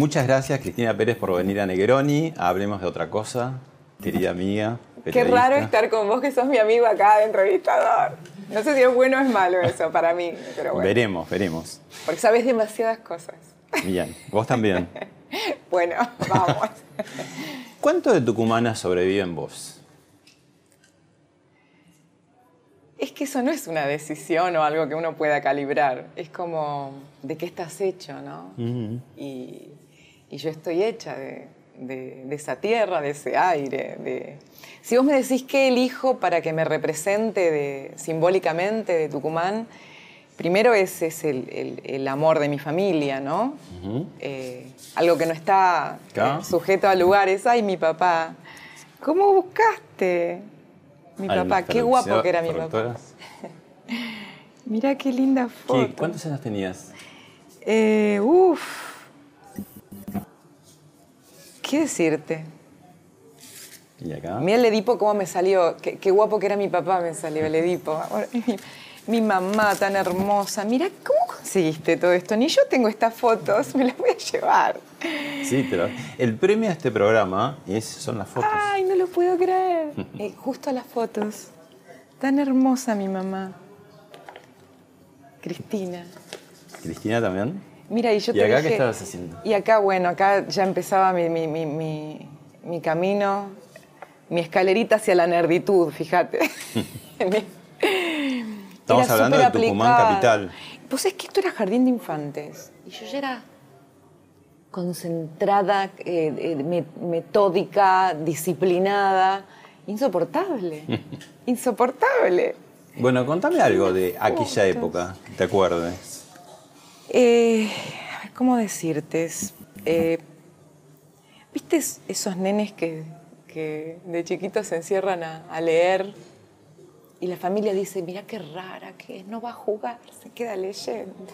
Muchas gracias, Cristina Pérez, por venir a Negroni. Hablemos de otra cosa, querida amiga. Qué raro estar con vos, que sos mi amigo acá de entrevistador. No sé si es bueno o es malo eso para mí, pero bueno. Veremos, veremos. Porque sabes demasiadas cosas. Bien, vos también. bueno, vamos. ¿Cuánto de tucumana sobrevive en vos? Es que eso no es una decisión o algo que uno pueda calibrar. Es como de qué estás hecho, ¿no? y, y, yo estoy hecha de, de, esa tierra, de ese aire. De... Si vos me decís qué elijo para que me represente de, simbólicamente de Tucumán, primero ese es el, el, amor de mi familia, ¿no? Eh, algo que no está eh, sujeto a lugares. Ay, mi papá, ¿cómo buscaste? Mi papá, qué guapo que era mi papá. Mira qué linda foto. ¿Cuántos años tenías? Eh, uf. ¿Qué decirte? ¿Y acá? Mira el Edipo cómo me salió. Qué, guapo que era mi papá me salió el Edipo. Mi, mamá tan hermosa. Mira, ¿cómo conseguiste todo esto? Ni yo tengo estas fotos, me las voy a llevar. Sí, pero el premio a este programa es, son las fotos. Ay, no lo puedo creer. Eh, justo las fotos. Tan hermosa mi mamá. Cristina. ¿Cristina también? Mira, y yo ¿Y acá qué estabas haciendo? Y acá, bueno, acá ya empezaba mi, mi, mi, mi camino, mi escalerita hacia la nerditud, fíjate. Estamos hablando de Tucumán capital. Pues es que esto era jardín de infantes. Y yo ya era concentrada, eh, eh, metódica, disciplinada. Insoportable. Insoportable. Bueno, contame algo de aquella época, ¿te acuerdas? Eh, ¿Cómo decirte? Eh, ¿Viste esos nenes que, de chiquitos se encierran a, leer y la familia dice, mira qué rara que es, no va a jugar, se queda leyendo?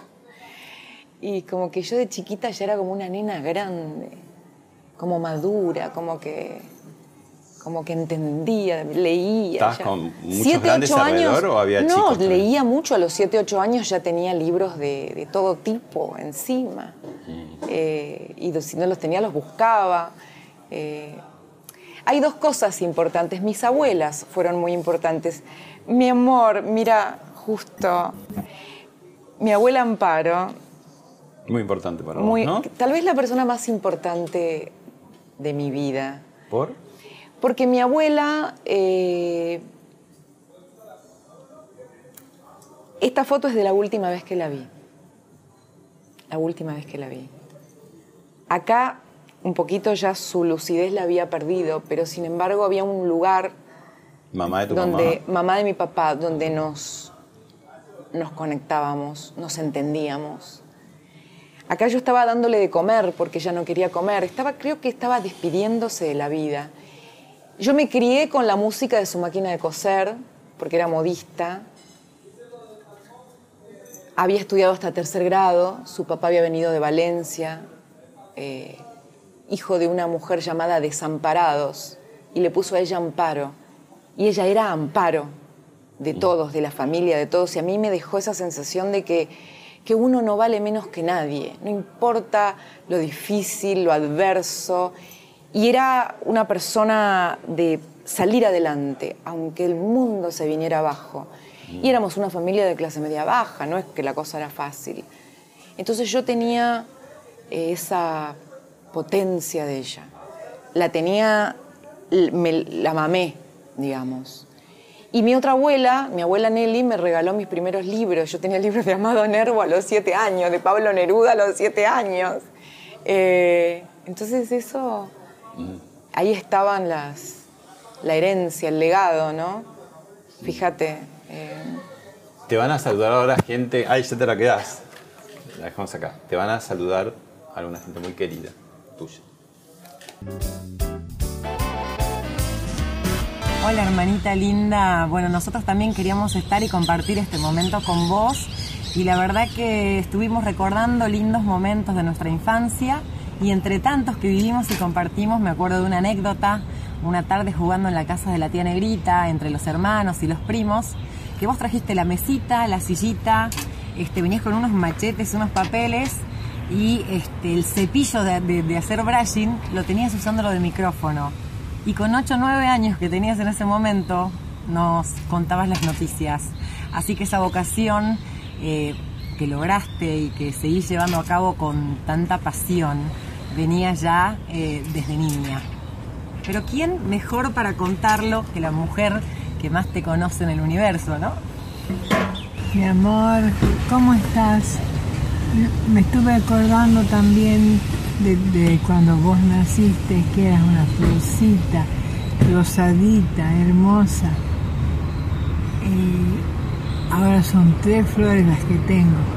Y como que yo de chiquita ya era como una nena grande, como madura, como que como que entendía, leía. ¿Estabas con muchos grandes alrededor o había no, chicos? Leía mucho. A los 7, 8 años ya tenía libros de, todo tipo encima. Mm. Eh, y si no los tenía, los buscaba. Eh, hay dos cosas importantes. Mis abuelas fueron muy importantes. Mi amor, mira, justo. Mi abuela Amparo. Muy importante para vos, ¿no? Tal vez la persona más importante de mi vida. ¿Por? Porque mi abuela, eh, esta foto es de la última vez que la vi. La última vez que la vi. Acá un poquito ya su lucidez la había perdido, pero sin embargo había un lugar mamá de tu donde mamá? de mi papá, donde nos nos conectábamos, nos entendíamos. Acá yo estaba dándole de comer porque ella no quería comer, estaba creo que estaba despidiéndose de la vida yo me crié con la música de su máquina de coser, porque era modista. Había estudiado hasta tercer grado, su papá había venido de Valencia, eh, hijo de una mujer llamada Desamparados, y le puso a ella Amparo. Y ella era Amparo de todos, de la familia, de todos, y a mí me dejó esa sensación de que, que uno no vale menos que nadie, no importa lo difícil, lo adverso, y era una persona de salir adelante, aunque el mundo se viniera abajo. Y éramos una familia de clase media baja, no es que la cosa era fácil. Entonces yo tenía eh, esa potencia de ella. La tenía, la mamé, digamos. Y mi otra abuela, mi abuela Nelly, me regaló mis primeros libros. Yo tenía libros de Amado Nervo a los siete años, de Pablo Neruda a los siete años. Eh, entonces eso Ahí estaban las, la herencia, el legado, ¿no? Fíjate. Eh, te van a saludar ahora gente. Ay, ya te la quedás. La dejamos acá. Te van a saludar alguna gente muy querida tuya. Hola hermanita linda, bueno nosotros también queríamos estar y compartir este momento con vos y la verdad que estuvimos recordando lindos momentos de nuestra infancia y entre tantos que vivimos y compartimos me acuerdo de una anécdota, una tarde jugando en la casa de la tía Negrita entre los hermanos y los primos, que vos trajiste la mesita, la sillita, este, venías con unos machetes, unos papeles y este, el cepillo de, hacer brushing lo tenías usándolo de micrófono y con 8 o 9 años que tenías en ese momento nos contabas las noticias. Así que esa vocación eh, que lograste y que seguís llevando a cabo con tanta pasión venía ya eh, desde niña. Pero ¿quién mejor para contarlo que la mujer que más te conoce en el universo, no? Mi amor, ¿cómo estás? Me estuve acordando también de, cuando vos naciste, que eras una florcita, rosadita, hermosa. Y ahora son tres flores las que tengo.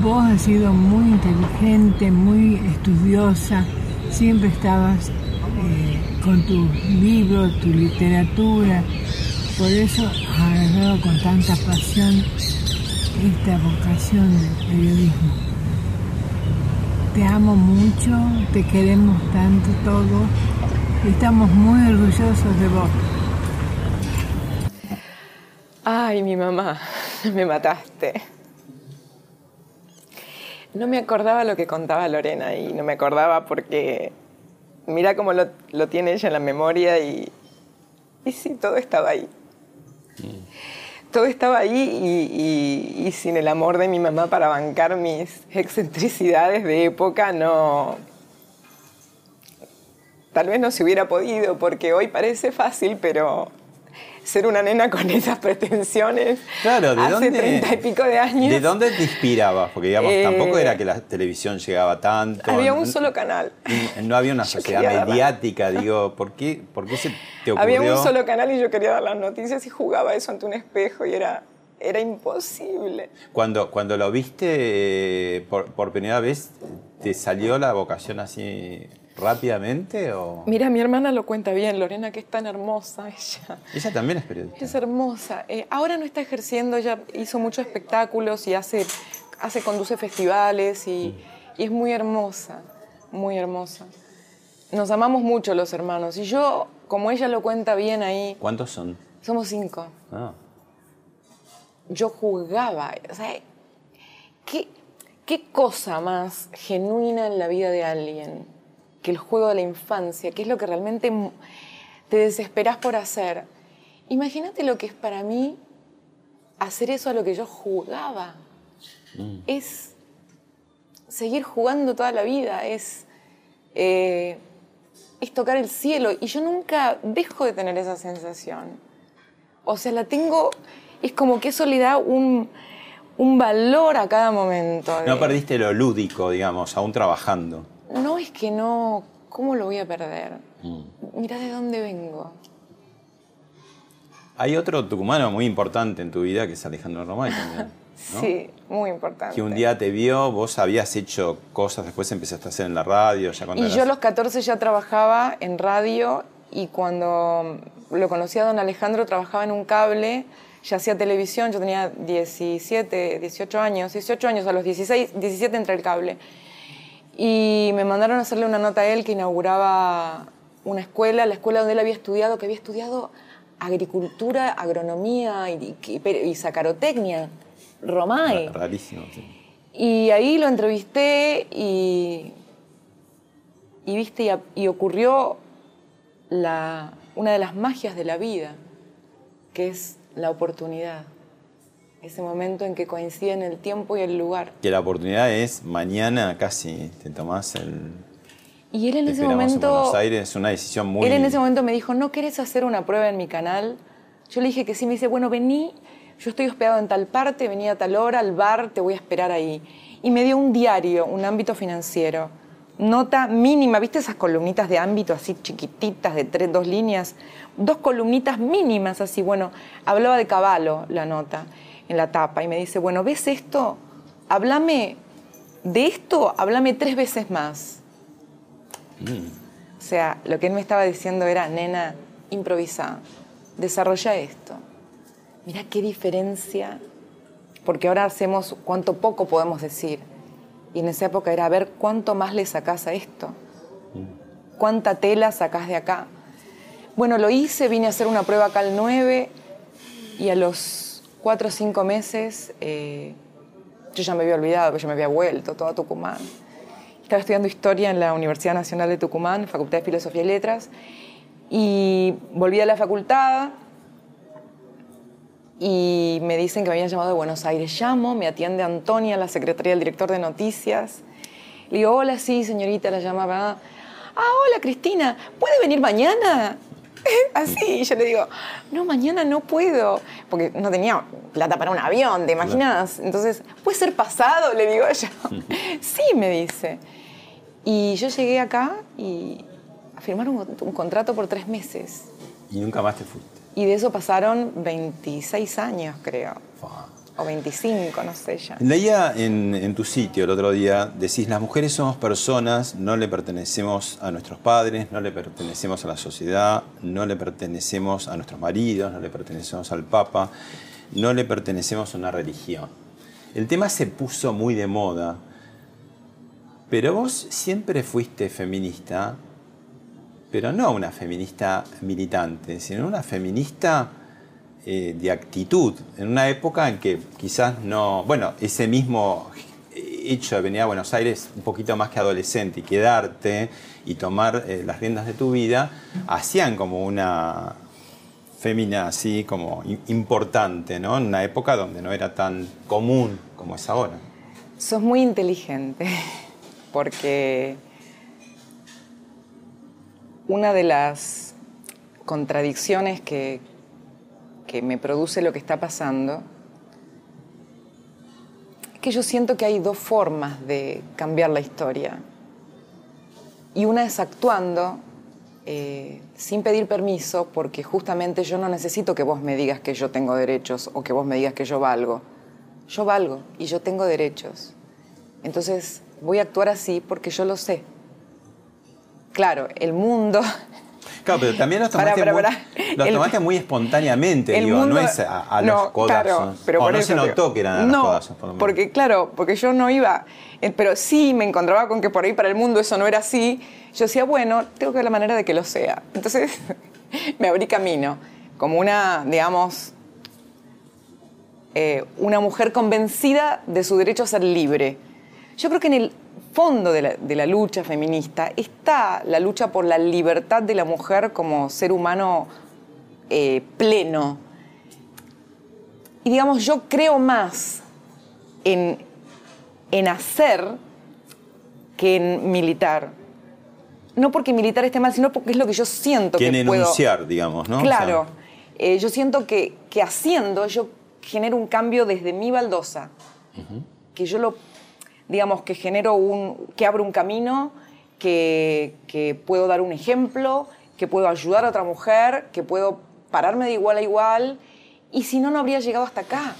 Vos has sido muy inteligente, muy estudiosa, siempre estabas eh, con tus libros, tu literatura, por eso has agarrado con tanta pasión esta vocación del periodismo. Te amo mucho, te queremos tanto todo estamos muy orgullosos de vos. Ay, mi mamá, me mataste. No me acordaba lo que contaba Lorena y no me acordaba porque mira cómo lo, tiene ella en la memoria y, y sí, todo estaba ahí. Mm todo estaba ahí y, sin el amor de mi mamá para bancar mis excentricidades de época, no. Tal vez no se hubiera podido, porque hoy parece fácil, pero ser una nena con esas pretensiones claro, ¿de hace treinta y pico de años. ¿De dónde te inspirabas? Porque digamos, eh, tampoco era que la televisión llegaba tanto. Había un solo canal. No había una sociedad mediática, digo, ¿por qué, ¿por qué se te ocurrió? Había un solo canal y yo quería dar las noticias y jugaba eso ante un espejo y era, era imposible. Cuando, cuando lo viste eh, por, por primera vez, ¿te salió la vocación así rápidamente? O... Mira, mi hermana lo cuenta bien, Lorena, que es tan hermosa ella. Ella también es periodista. Es hermosa. Eh, ahora no está ejerciendo, ella hizo muchos espectáculos y hace, hace conduce festivales y, y, es muy hermosa, muy hermosa. Nos amamos mucho los hermanos y yo, como ella lo cuenta bien ahí... ¿Cuántos son? Somos cinco. Ah. Yo jugaba, o sea, ¿qué, ¿qué cosa más genuina en la vida de alguien? Que el juego de la infancia, que es lo que realmente te desesperas por hacer. Imagínate lo que es para mí hacer eso a lo que yo jugaba. Mm. Es seguir jugando toda la vida, es, eh, es tocar el cielo. Y yo nunca dejo de tener esa sensación. O sea, la tengo, es como que eso le da un, un valor a cada momento. No perdiste lo lúdico, digamos, aún trabajando. No es que no, ¿cómo lo voy a perder? Mm. Mira de dónde vengo. Hay otro tucumano muy importante en tu vida que es Alejandro Romay también. Sí, muy importante. Que un día te vio, vos habías hecho cosas, después empezaste a hacer en la radio. Ya y yo a los 14 ya trabajaba en radio y cuando lo conocí a don Alejandro trabajaba en un cable, ya hacía televisión, yo tenía 17, 18 años, 18 años, a los 16, 17 entré el cable. Y me mandaron a hacerle una nota a él que inauguraba una escuela, la escuela donde él había estudiado, que había estudiado agricultura, agronomía y, y, sacarotecnia, Romay. Rarísimo, sí. Y ahí lo entrevisté y, y viste, y, ocurrió la, una de las magias de la vida, que es la oportunidad ese momento en que coinciden el tiempo y el lugar. Que la oportunidad es mañana casi, te tomás el... Y él en ese momento... En Buenos Aires es una decisión muy... Él en ese momento me dijo, ¿no querés hacer una prueba en mi canal? Yo le dije que sí, me dice, bueno, vení, yo estoy hospedado en tal parte, vení a tal hora al bar, te voy a esperar ahí. Y me dio un diario, un ámbito financiero. Nota mínima, ¿viste esas columnitas de ámbito así chiquititas, de tres, dos líneas? Dos columnitas mínimas así, bueno, hablaba de caballo la nota en la tapa y me dice, bueno, ¿ves esto? Háblame de esto, háblame tres veces más. O sea, lo que él me estaba diciendo era, nena, improvisa, desarrolla esto. Mira qué diferencia, porque ahora hacemos cuánto poco podemos decir. Y en esa época era a ver cuánto más le sacás a esto. ¿Cuánta tela sacás de acá? Bueno, lo hice, vine a hacer una prueba acá al 9 y a los 4 o 5 meses eh, yo ya me había olvidado, yo me había vuelto todo a Tucumán. Estaba estudiando historia en la Universidad Nacional de Tucumán, Facultad de Filosofía y Letras, y volví a la facultad y me dicen que me habían llamado de Buenos Aires. Llamo, me atiende Antonia, la secretaria del director de noticias. Le digo, hola, sí, señorita, la llamaba. Ah, hola, Cristina, ¿puede venir mañana? Así, y yo le digo, no, mañana no puedo, porque no tenía plata para un avión, ¿te imaginas? Entonces, ¿puede ser pasado? Le digo yo. sí, me dice. Y yo llegué acá y a firmar un, un contrato por tres meses. Y nunca más te fuiste. Y de eso pasaron 26 años, creo. O 25, no sé ya. Leía en, en, tu sitio el otro día, decís, las mujeres somos personas, no le pertenecemos a nuestros padres, no le pertenecemos a la sociedad, no le pertenecemos a nuestros maridos, no le pertenecemos al Papa, no le pertenecemos a una religión. El tema se puso muy de moda, pero vos siempre fuiste feminista, pero no una feminista militante, sino una feminista eh, de actitud, en una época en que quizás no, bueno, ese mismo hecho de venir a Buenos Aires un poquito más que adolescente y quedarte y tomar eh, las riendas de tu vida, hacían como una fémina así como importante, ¿no? En una época donde no era tan común como es ahora. Sos muy inteligente, porque una de las contradicciones que, que me produce lo que está pasando es que yo siento que hay dos formas de cambiar la historia. Y una es actuando eh, sin pedir permiso, porque justamente yo no necesito que vos me digas que yo tengo derechos o que vos me digas que yo valgo. Yo valgo y yo tengo derechos. Entonces voy a actuar así porque yo lo sé. Claro, el mundo Claro, pero también los tomaste, Para, para, muy, los El- tomaste muy espontáneamente, El digo, mundo- no es a, a los No, codazos. claro, pero o por no eso se notó que eran a los no, codazos, por lo menos. porque claro, porque yo no iba, eh, pero sí me encontraba con que por ahí para el mundo eso no era así. Yo decía, bueno, tengo que ver la manera de que lo sea. Entonces me abrí camino, como una, digamos, eh, una mujer convencida de su derecho a ser libre. Yo creo que en el fondo de la, de la lucha feminista está la lucha por la libertad de la mujer como ser humano eh, pleno. Y digamos, yo creo más en, en hacer que en militar. No porque militar esté mal, sino porque es lo que yo siento que que en puedo... enunciar, digamos, ¿no? O Claro. sea, Eh, yo siento que, que haciendo yo genero un cambio desde mi baldosa. Que yo lo, digamos, que genero un, que abro un camino, que, que puedo dar un ejemplo, que puedo ayudar a otra mujer, que puedo pararme de igual a igual. Y si no, no habría llegado hasta acá.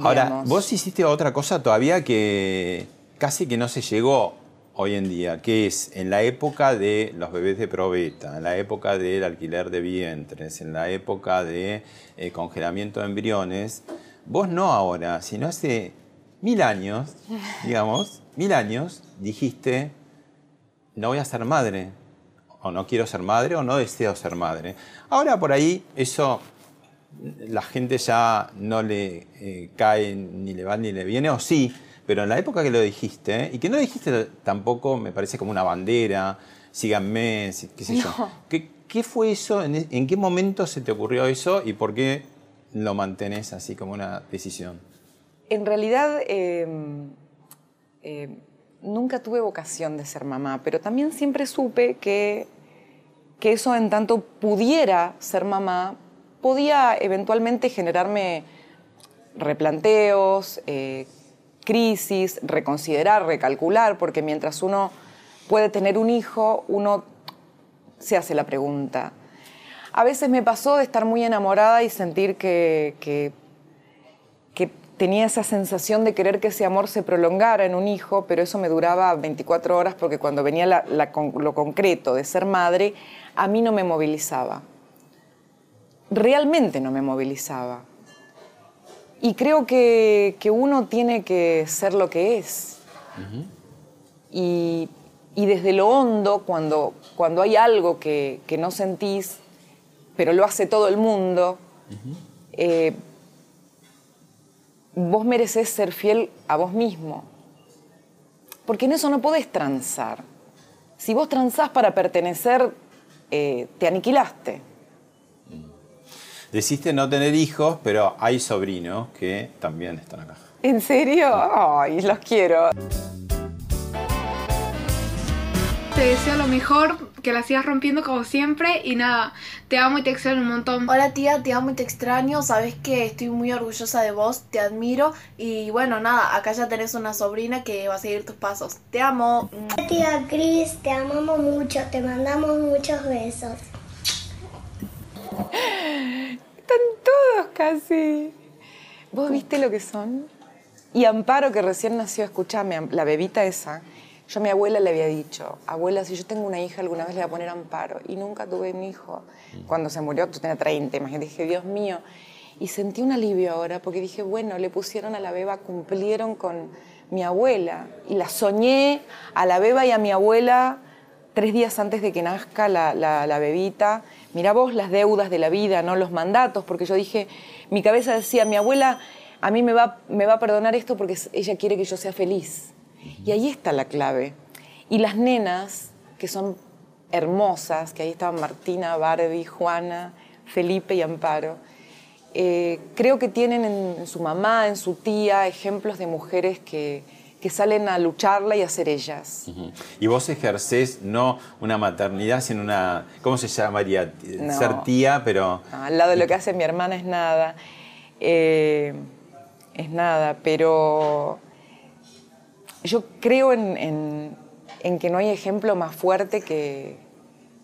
Ahora, digamos. vos hiciste otra cosa todavía que casi que no se llegó hoy en día, que es en la época de los bebés de probeta, en la época del alquiler de vientres, en la época de eh, congelamiento de embriones, vos no ahora, sino hace mil años, digamos, mil años, dijiste, no voy a ser madre, o no quiero ser madre, o no deseo ser madre. Ahora por ahí eso la gente ya no le eh, cae ni le va ni le viene, o sí, pero en la época que lo dijiste, y que no dijiste tampoco, me parece como una bandera, síganme, qué sé yo. ¿Qué, qué fue eso? ¿En, en qué momento se te ocurrió eso y por qué lo mantenés así como una decisión? En realidad, eh, eh, nunca tuve vocación de ser mamá, pero también siempre supe que, que eso en tanto pudiera ser mamá, podía eventualmente generarme replanteos, eh, crisis, reconsiderar, recalcular, porque mientras uno puede tener un hijo, uno se hace la pregunta. A veces me pasó de estar muy enamorada y sentir que tenía esa sensación de querer que ese amor se prolongara en un hijo, pero eso me duraba 24 horas porque cuando venía lo concreto de ser madre, a mí no me movilizaba. Realmente no me movilizaba. Y creo que, uno tiene que ser lo que es. y, desde lo hondo, cuando, cuando hay algo que, no sentís, pero lo hace todo el mundo, vos mereces ser fiel a vos mismo. Porque en eso no podés transar. Si vos transás para pertenecer, eh, te aniquilaste. Deciste no tener hijos, pero hay sobrinos que también están acá. ¿En serio? Ay, los quiero. Te deseo lo mejor, que la sigas rompiendo como siempre y nada, te amo y te extraño un montón. Hola tía, te amo y te extraño, sabes que estoy muy orgullosa de vos, te admiro y bueno, nada, acá ya tenés una sobrina que va a seguir tus pasos. Te amo. Tía Cris, te amamos mucho, te mandamos muchos besos. Están todos casi. ¿Vos viste lo que son? Y Amparo, que recién nació, escúchame, la bebita esa, yo a mi abuela le había dicho, abuela, si yo tengo una hija, alguna vez le voy a poner amparo. Y nunca tuve un hijo. Cuando se murió, tú tenías 30, imagínate, dije, Dios mío. Y sentí un alivio ahora, porque dije, bueno, le pusieron a la beba, cumplieron con mi abuela. Y la soñé a la beba y a mi abuela tres días antes de que nazca la, la, bebita. Mira vos las deudas de la vida, no los mandatos, porque yo dije, mi cabeza decía, mi abuela a mí me va, me va a perdonar esto porque ella quiere que yo sea feliz. Y ahí está la clave. Y las nenas, que son hermosas, que ahí estaban Martina, Barbie, Juana, Felipe y Amparo, eh, creo que tienen en, su mamá, en su tía, ejemplos de mujeres que, salen a lucharla y a ser ellas. Y vos ejercés no una maternidad, sino una, ¿cómo se llamaría? Ser tía, pero... al lado de lo que hace mi hermana es nada. Eh, es nada, pero yo creo en, que no hay ejemplo más fuerte que,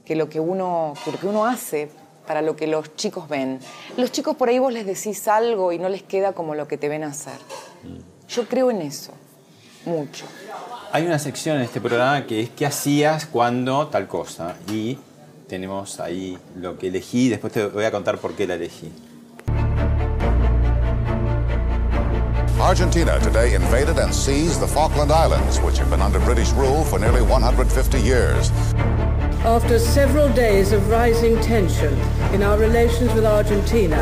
lo que, uno, que uno hace para lo que los chicos ven. Los chicos por ahí vos les decís algo y no les queda como lo que te ven hacer. Yo creo en eso, mucho. Hay una sección en este programa que es ¿qué hacías cuando tal cosa? Y tenemos ahí lo que elegí, después te voy a contar por qué la elegí. Argentina today invaded and seized the Falkland Islands, which have been under British rule for nearly 150 years. After several days of rising tension in our relations with Argentina,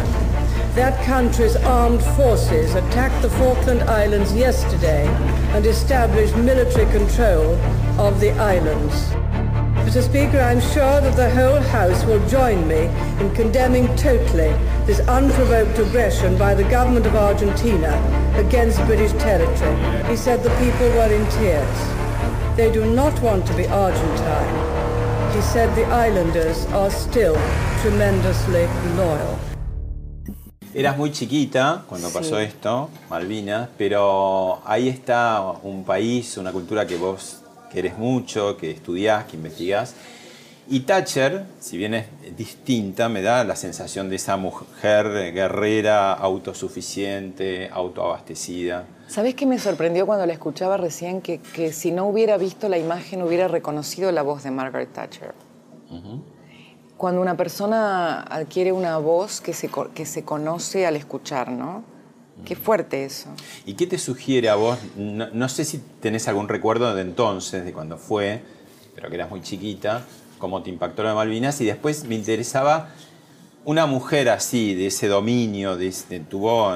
that country's armed forces attacked the Falkland Islands yesterday and established military control of the islands. Mr. Speaker, I'm sure that the whole House will join me in condemning totally this unprovoked aggression by the government of Argentina against British territory. He said the people were in tears. They do not want to be Argentine. He said the islanders are still tremendously loyal. Eras muy chiquita cuando pasó esto, Malvinas, pero ahí está un país, una cultura que vos que eres mucho, que estudiás, que investigás. Y Thatcher, si bien es distinta, me da la sensación de esa mujer guerrera, autosuficiente, autoabastecida. ¿Sabés qué me sorprendió cuando la escuchaba recién? Que, que, si no hubiera visto la imagen hubiera reconocido la voz de Margaret Thatcher. Cuando una persona adquiere una voz que se, que se conoce al escuchar, ¿no? Qué fuerte eso. ¿Y qué te sugiere a vos? No, sé si tenés algún recuerdo de entonces, de cuando fue, pero que eras muy chiquita, cómo te impactó lo de Malvinas. Y después me interesaba una mujer así, de ese dominio, de, tuvo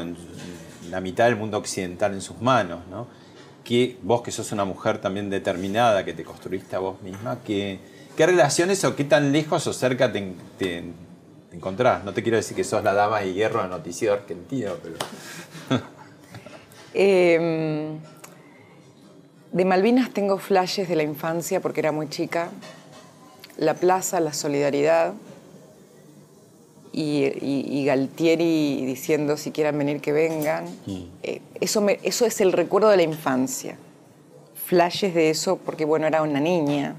la mitad del mundo occidental en sus manos, ¿no? Que vos que sos una mujer también determinada, que te construiste a vos misma, ¿qué relaciones o qué tan lejos o cerca te, encontrás. No te quiero decir que sos la dama de hierro del noticiero argentino, pero... Em, de Malvinas tengo flashes de la infancia porque era muy chica. La plaza, la solidaridad. Y, Galtieri diciendo si quieren venir que vengan. Mm. Eh, eso, eso es el recuerdo de la infancia. Flashes de eso porque, bueno, era una niña.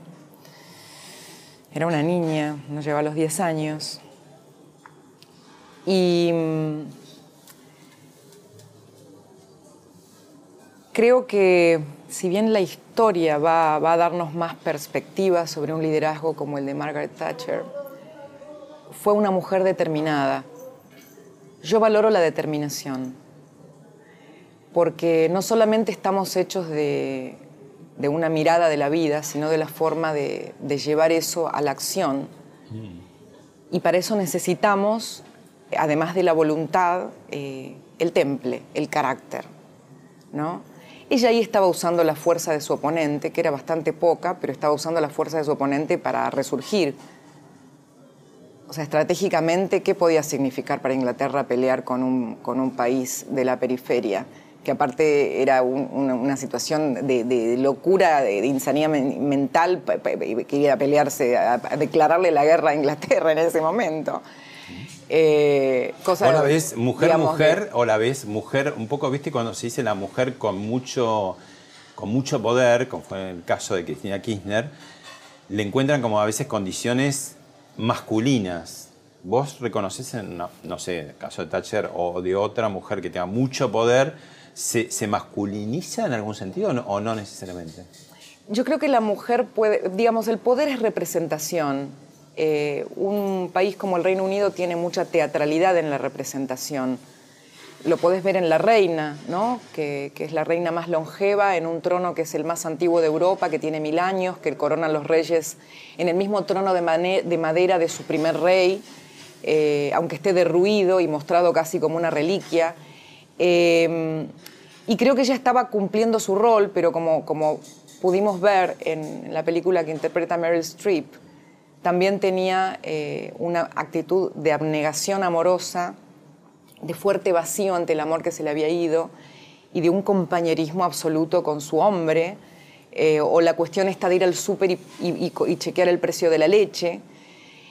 Era una niña, nos lleva a los 10 años. Y, Creo que si bien la historia va, va a darnos más perspectivas sobre un liderazgo como el de Margaret Thatcher, fue una mujer determinada. Yo valoro la determinación, porque no solamente estamos hechos de, de una mirada de la vida, sino de la forma de, de llevar eso a la acción. Y para eso necesitamos, además de la voluntad, eh, el temple, el carácter. ¿no? Ella ahí estaba usando la fuerza de su oponente, que era bastante poca, pero estaba usando la fuerza de su oponente para resurgir. O sea, estratégicamente, ¿qué podía significar para Inglaterra pelear con un, con un país de la periferia? Que aparte era un- una, una situación de, de locura, de, de insanía men- mental, que iba a pelearse, a, a declararle la guerra a Inglaterra en ese momento. Eh, cosa O la ves mujer, digamos, de- mujer, o la ves mujer, un poco, viste, cuando se dice la mujer con mucho, con mucho poder, como fue el caso de Cristina Kirchner, le encuentran como a veces condiciones masculinas. ¿Vos reconoces en, no, no sé, el caso de Thatcher o de otra mujer que tenga mucho poder, se, se masculiniza en algún sentido o no, o no necesariamente? Yo creo que la mujer puede, digamos, el poder es representación. Eh, un país como el Reino Unido tiene mucha teatralidad en la representación. Lo podés ver en la reina, ¿no? que, es la reina más longeva en un trono que es el más antiguo de Europa, que tiene mil años, que coronan los reyes en el mismo trono de, madera de su primer rey, eh, aunque esté derruido y mostrado casi como una reliquia. Eh, y creo que ella estaba cumpliendo su rol, pero como, como pudimos ver en la película que interpreta Meryl Streep, también tenía eh, una actitud de abnegación amorosa, de fuerte vacío ante el amor que se le había ido y de un compañerismo absoluto con su hombre, eh, o la cuestión está de ir al súper y, chequear el precio de la leche.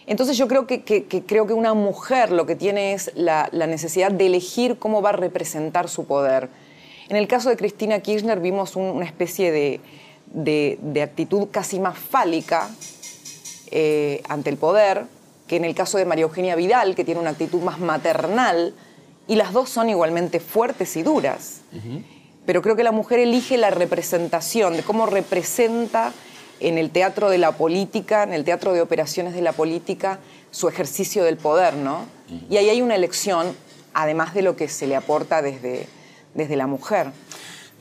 Entonces yo creo que, creo que una mujer lo que tiene es la, necesidad de elegir cómo va a representar su poder. En el caso de Cristina Kirchner vimos un- una especie de, de- de actitud casi más fálica eh, ante el poder, que en el caso de María Eugenia Vidal, que tiene una actitud más maternal, y las dos son igualmente fuertes y duras. Pero creo que la mujer elige la representación, de cómo representa en el teatro de la política, en el teatro de operaciones de la política, su ejercicio del poder, ¿no? Y ahí hay una elección, además de lo que se le aporta desde, desde la mujer.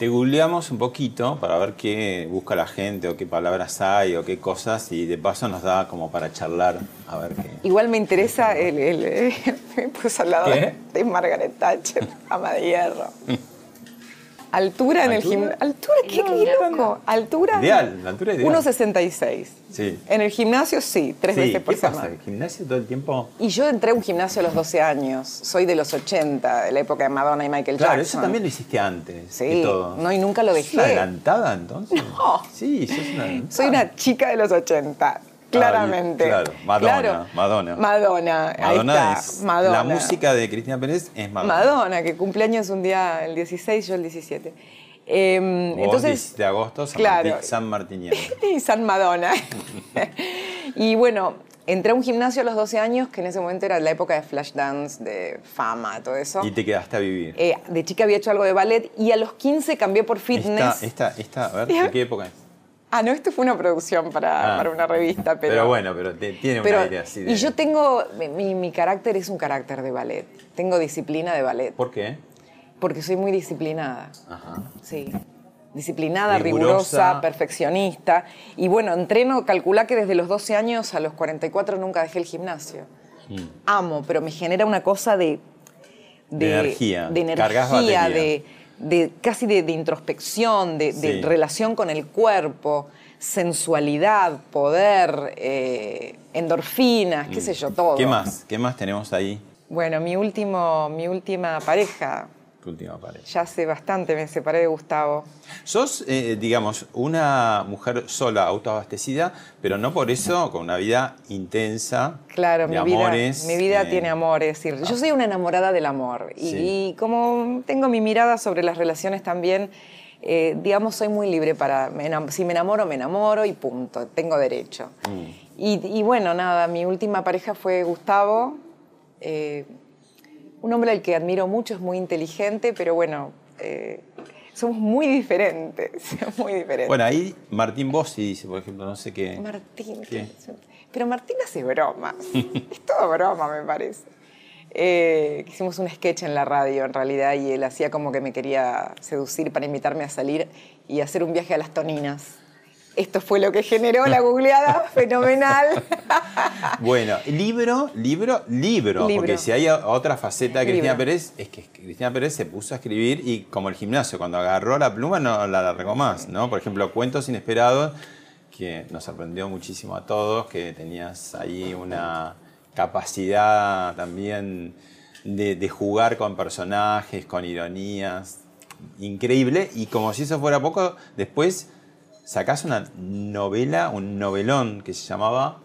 Te googleamos un poquito para ver qué busca la gente o qué palabras hay o qué cosas y de paso nos da como para charlar a ver qué. Igual me interesa el, el- puso al lado ¿Qué? de Margaret Thatcher, ama de hierro. Altura en el ¿Altura? gimnasio. ¿Altura? ¿Qué, qué loco? ¿Altura? Ideal, la altura ideal. 1,66. Sí. En el gimnasio sí, tres Sí, veces por ¿Qué pasa? semana. ¿El gimnasio todo el tiempo? Y yo entré a un gimnasio a los 12 años. Soy de los 80, de la época de Madonna y Michael Claro, Jackson. eso también lo hiciste antes Sí, todo. no, y nunca lo ¿Sos dejé. una adelantada entonces? No. Sí, sos una adelantada. Soy una chica de los 80, claramente. Claro, Madonna, Claro. Madonna. Madonna, ahí Madonna está, es. Madonna. La música de Cristina Pérez es Madonna. Madonna, que cumpleaños un día el 16, yo el 17. Eh, Vos, entonces, 17 de agosto, San, claro. Martín, San Martiniano. y San Madonna. y bueno, entré a un gimnasio a los 12 años, que en ese momento era la época de flash dance, de fama, todo eso. Y te quedaste a vivir. Eh, de chica había hecho algo de ballet y a los 15 cambié por fitness. Esta, esta, esta, a ver, ¿de qué época es? Ah, no, esto fue una producción para, Ah. para una revista, pero... Pero, bueno, pero te- tiene pero- un aire así de... Y yo tengo, mi, mi carácter es un carácter de ballet. Tengo disciplina de ballet, ¿Por qué? porque soy muy disciplinada. Ajá. Sí. Disciplinada, Rigurosa. rigurosa, perfeccionista. Y bueno, entreno, calcula que desde los 12 años a los 44 nunca dejé el gimnasio. Mm. Amo, pero me genera una cosa de... De energía. De Cargas energía, batería. de, de- casi de, de introspección, de, relación con el cuerpo, sensualidad, poder, eh, endorfinas, qué sé yo, todo. Mm. ¿Qué más? ¿Qué más tenemos ahí? Bueno, mi, último, mi última pareja, Tu última pareja. ya hace bastante me separé de Gustavo. Sos, eh, digamos, una mujer sola, autoabastecida, pero no por eso con una vida intensa. Claro, de mi vida, amores, mi vida eh, tiene amor, es decir, yo soy una enamorada del amor y, Sí. y como tengo mi mirada sobre las relaciones también, eh, digamos, soy muy libre para, me si me enamoro, me enamoro y punto, tengo derecho. Mm. Y, y bueno, nada, mi última pareja fue Gustavo, eh, un hombre al que admiro mucho, es muy inteligente, pero bueno, eh, somos muy diferentes, muy diferentes. Bueno, ahí Martín Bossi dice, por ejemplo, no sé qué. Martín, ¿Qué? pero Martín hace bromas, es todo broma me parece. Eh, hicimos un sketch en la radio en realidad y él hacía como que me quería seducir para invitarme a salir y hacer un viaje a las toninas. Esto fue lo que generó la googleada fenomenal. Bueno, libro, libro, libro, Libro. Porque si hay otra faceta de Cristina Libro. Pérez, es que Cristina Pérez se puso a escribir y como el gimnasio, cuando agarró la pluma no la largó más, ¿no? Por ejemplo, Cuentos Inesperados, que nos sorprendió muchísimo a todos, que tenías ahí una capacidad también de, de jugar con personajes, con ironías, increíble. Y como si eso fuera poco, después sacás una novela, un novelón que se llamaba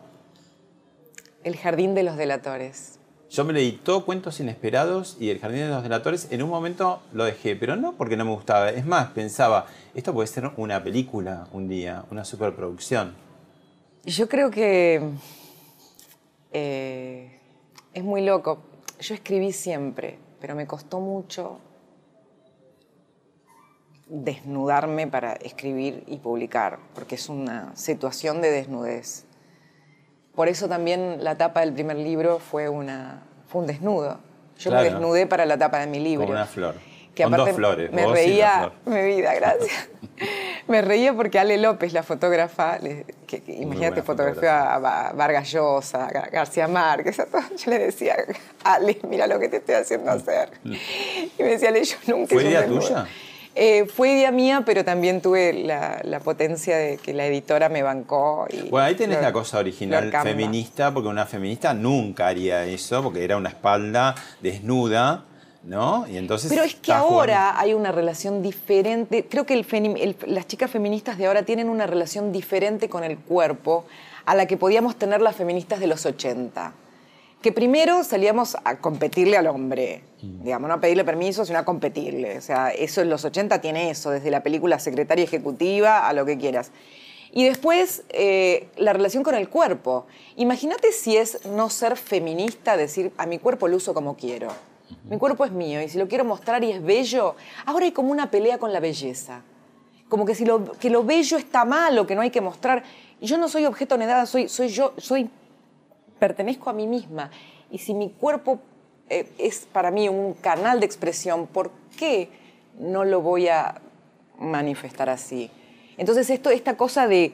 El jardín de los delatores. Yo me leí todo Cuentos Inesperados y El Jardín de los Delatores. En un momento lo dejé, pero no porque no me gustaba. Es más, pensaba, esto puede ser una película un día, una superproducción. Yo creo que eh, es muy loco. Yo escribí siempre, pero me costó mucho desnudarme para escribir y publicar, porque es una situación de desnudez. Por eso también la tapa del primer libro fue, una, fue un desnudo. Yo me Claro. desnudé para la tapa de mi libro. Como una flor. Que Con aparte dos flores. me vos y reía, flor. mi vida, gracias. me reía porque Ale López, la fotógrafa, que, que imagínate, fotografió a, Va- Vargas Llosa, a Gar- García Márquez, a todos. Yo le decía, Ale, mira lo que te estoy haciendo hacer. Y me decía, Ale, yo nunca... ¿Fue idea desnudo". Eh, fue idea mía, pero también tuve la, la potencia de que la editora me bancó. Y Bueno, ahí tenés Flor- la cosa original feminista, porque una feminista nunca haría eso, porque era una espalda desnuda, ¿no? Y entonces. Pero es que jugando- ahora hay una relación diferente. Creo que el feni- el- las chicas feministas de ahora tienen una relación diferente con el cuerpo a la que podíamos tener las feministas de los 80. Que primero salíamos a competirle al hombre, digamos, no a pedirle permiso, sino a competirle. O sea, eso en los 80 tiene eso, desde la película secretaria ejecutiva a lo que quieras. Y después, eh, la relación con el cuerpo. Imagínate si es no ser feminista, decir, a mi cuerpo lo uso como quiero. Mi cuerpo es mío y si lo quiero mostrar y es bello, ahora hay como una pelea con la belleza. Como que si lo, que lo bello está malo, que no hay que mostrar. Yo no soy objeto de nada, soy, soy yo, soy, pertenezco a mí misma. Y si mi cuerpo eh, es para mí un canal de expresión, ¿por qué no lo voy a manifestar así? Entonces esto, esta cosa de,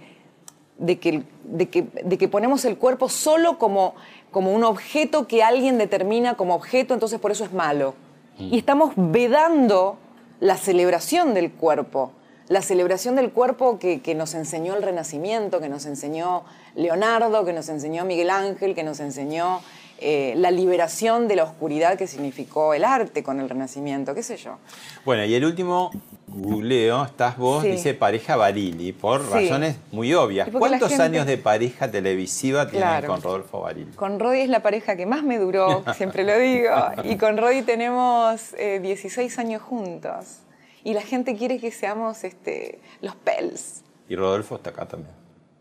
de que, el- de, que, de que ponemos el cuerpo solo como, como un objeto que alguien determina como objeto, entonces por eso es malo. Y estamos vedando la celebración del cuerpo, la celebración del cuerpo que, que nos enseñó el Renacimiento, que nos enseñó Leonardo, que nos enseñó Miguel Ángel, que nos enseñó eh, la liberación de la oscuridad que significó el arte con el Renacimiento, qué sé yo. Bueno, y el último googleo, estás vos, Sí. dice pareja Barili, por Sí. razones muy obvias. ¿Cuántos gente- años de pareja televisiva tienes Claro. con Rodolfo Barili? Con Rodi es la pareja que más me duró, siempre lo digo. Y con Rodi tenemos eh, 16 años juntos. Y la gente quiere que seamos este, los Pels. Y Rodolfo está acá también.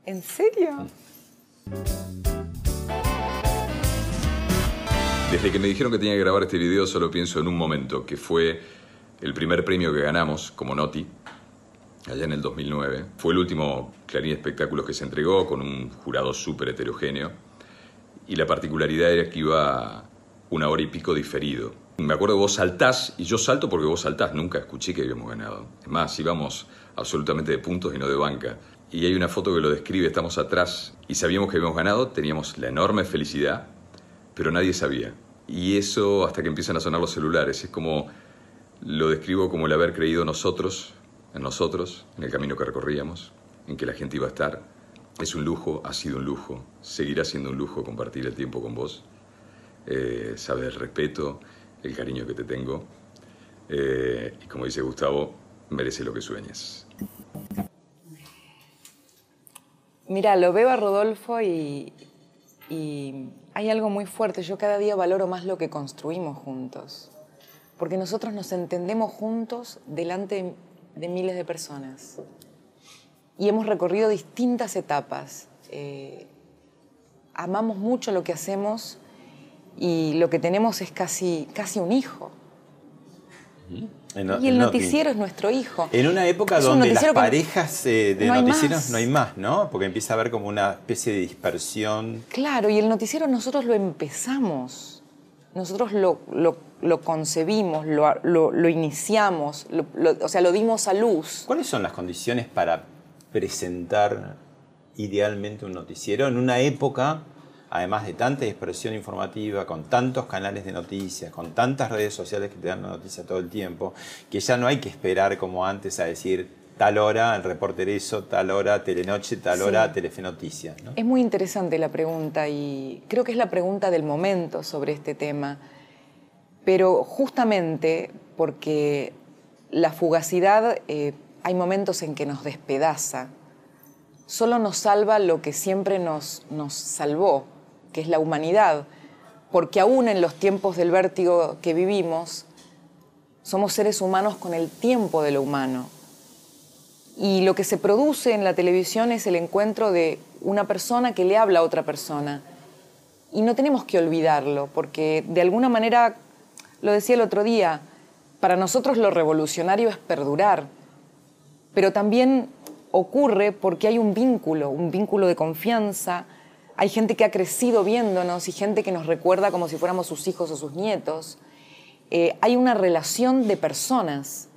¿En serio? Desde que me dijeron que tenía que grabar este video solo pienso en un momento, que fue el primer premio que ganamos como Noti, allá en el 2009. Fue el último Clarín Espectáculos que se entregó con un jurado súper heterogéneo. Y la particularidad era que iba una hora y pico diferido. Me acuerdo vos saltás y yo salto porque vos saltás. Nunca escuché que habíamos ganado. Es más, íbamos absolutamente de puntos y no de banca. Y hay una foto que lo describe, estamos atrás y sabíamos que habíamos ganado, teníamos la enorme felicidad, pero nadie sabía. Y eso hasta que empiezan a sonar los celulares. Es como, lo describo como el haber creído nosotros, en nosotros, en el camino que recorríamos, en que la gente iba a estar. Es un lujo, ha sido un lujo, seguirá siendo un lujo compartir el tiempo con vos. Eh, sabes el respeto, el cariño que te tengo. Eh, y como dice Gustavo, merece lo que sueñes. Mira, lo veo a Rodolfo y, hay algo muy fuerte. Yo cada día valoro más lo que construimos juntos. Porque nosotros nos entendemos juntos delante de miles de personas. Y hemos recorrido distintas etapas. Eh, amamos mucho lo que hacemos y lo que tenemos es casi, casi un hijo. y el noticiero es nuestro hijo. En una época donde las parejas eh, de noticieros no hay más, ¿no? Porque empieza a haber como una especie de dispersión. Claro, y el noticiero nosotros lo empezamos, nosotros lo, concebimos, lo, iniciamos, o sea, lo dimos a luz. ¿Cuáles son las condiciones para presentar idealmente un noticiero en una época además de tanta dispersión informativa, con tantos canales de noticias, con tantas redes sociales que te dan la noticia todo el tiempo, que ya no hay que esperar como antes a decir tal hora el reporter eso, tal hora Telenoche, tal hora Telefe Noticias. Es muy interesante la pregunta y creo que es la pregunta del momento sobre este tema, pero justamente porque la fugacidad eh, hay momentos en que nos despedaza, solo nos salva lo que siempre nos, nos salvó, que es la humanidad, porque aún en los tiempos del vértigo que vivimos, somos seres humanos con el tiempo de lo humano. Y lo que se produce en la televisión es el encuentro de una persona que le habla a otra persona. Y no tenemos que olvidarlo, porque de alguna manera, lo decía el otro día, para nosotros lo revolucionario es perdurar, pero también ocurre porque hay un vínculo, un vínculo de confianza, hay gente que ha crecido viéndonos y gente que nos recuerda como si fuéramos sus hijos o sus nietos. Eh, hay una relación de personas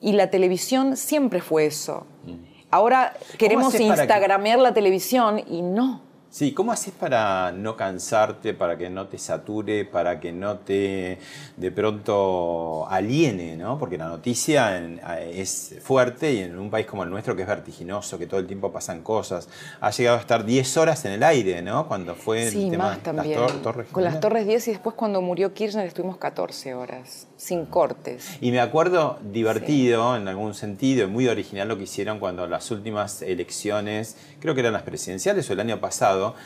y la televisión siempre fue eso. Mm. Ahora queremos instagramear la televisión y no. Sí, ¿cómo haces para no cansarte, para que no te sature, para que no te de pronto aliene, ¿no? Porque la noticia es fuerte y en un país como el nuestro que es vertiginoso, que todo el tiempo pasan cosas, ha llegado a estar 10 horas en el aire, ¿no? Cuando fue el tema de las torres. Con las torres 10 y después cuando murió Kirchner estuvimos 14 horas, sin cortes. Y me acuerdo divertido en algún sentido, muy original lo que hicieron cuando las últimas elecciones, creo que eran las presidenciales o el año pasado,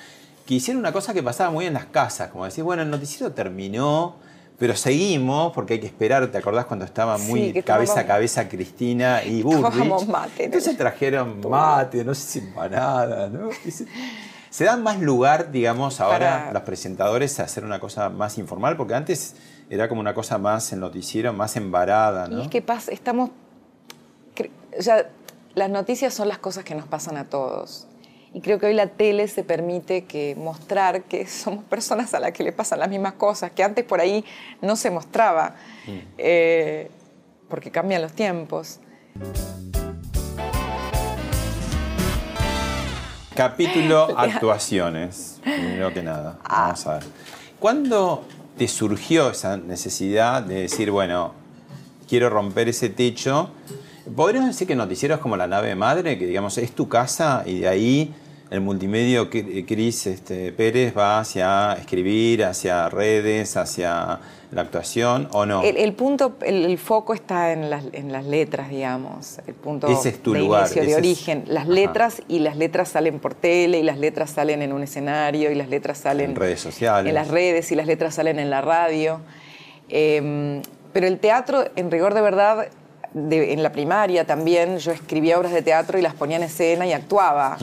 que hicieron una cosa que pasaba muy en las casas, como decir, bueno, el noticiero terminó, pero seguimos porque hay que esperar. ¿Te acordás cuando estaba muy cabeza a cabeza Cristina y Burrich? mate. Entonces trajeron mate, no sé si empanada, ¿no? Se, dan más lugar, digamos, ahora los presentadores a hacer una cosa más informal, porque antes era como una cosa más en noticiero, más embarada, ¿no? Y es que pasa, estamos... O sea, las noticias son las cosas que nos pasan a todos. Y creo que hoy la tele se permite que mostrar que somos personas a las que le pasan las mismas cosas, que antes por ahí no se mostraba, mm. eh, porque cambian los tiempos. Capítulo actuaciones, primero que nada. Ah. Vamos a ver. ¿Cuándo te surgió esa necesidad de decir, bueno, quiero romper ese techo? ¿Podríamos decir que Noticiero es como la nave madre, que digamos es tu casa y de ahí el multimedio Cris este, Pérez va hacia escribir, hacia redes, hacia la actuación o no? El, punto, el, foco está en las, en las letras, digamos. El punto ese es tu de lugar, inicio, de origen. Las letras y las letras salen por tele y las letras salen en un escenario y las letras salen en redes sociales. En las redes y las letras salen en la radio. Em, pero el teatro, en rigor de verdad, en la primaria también yo escribía obras de teatro y las ponía en escena y actuaba.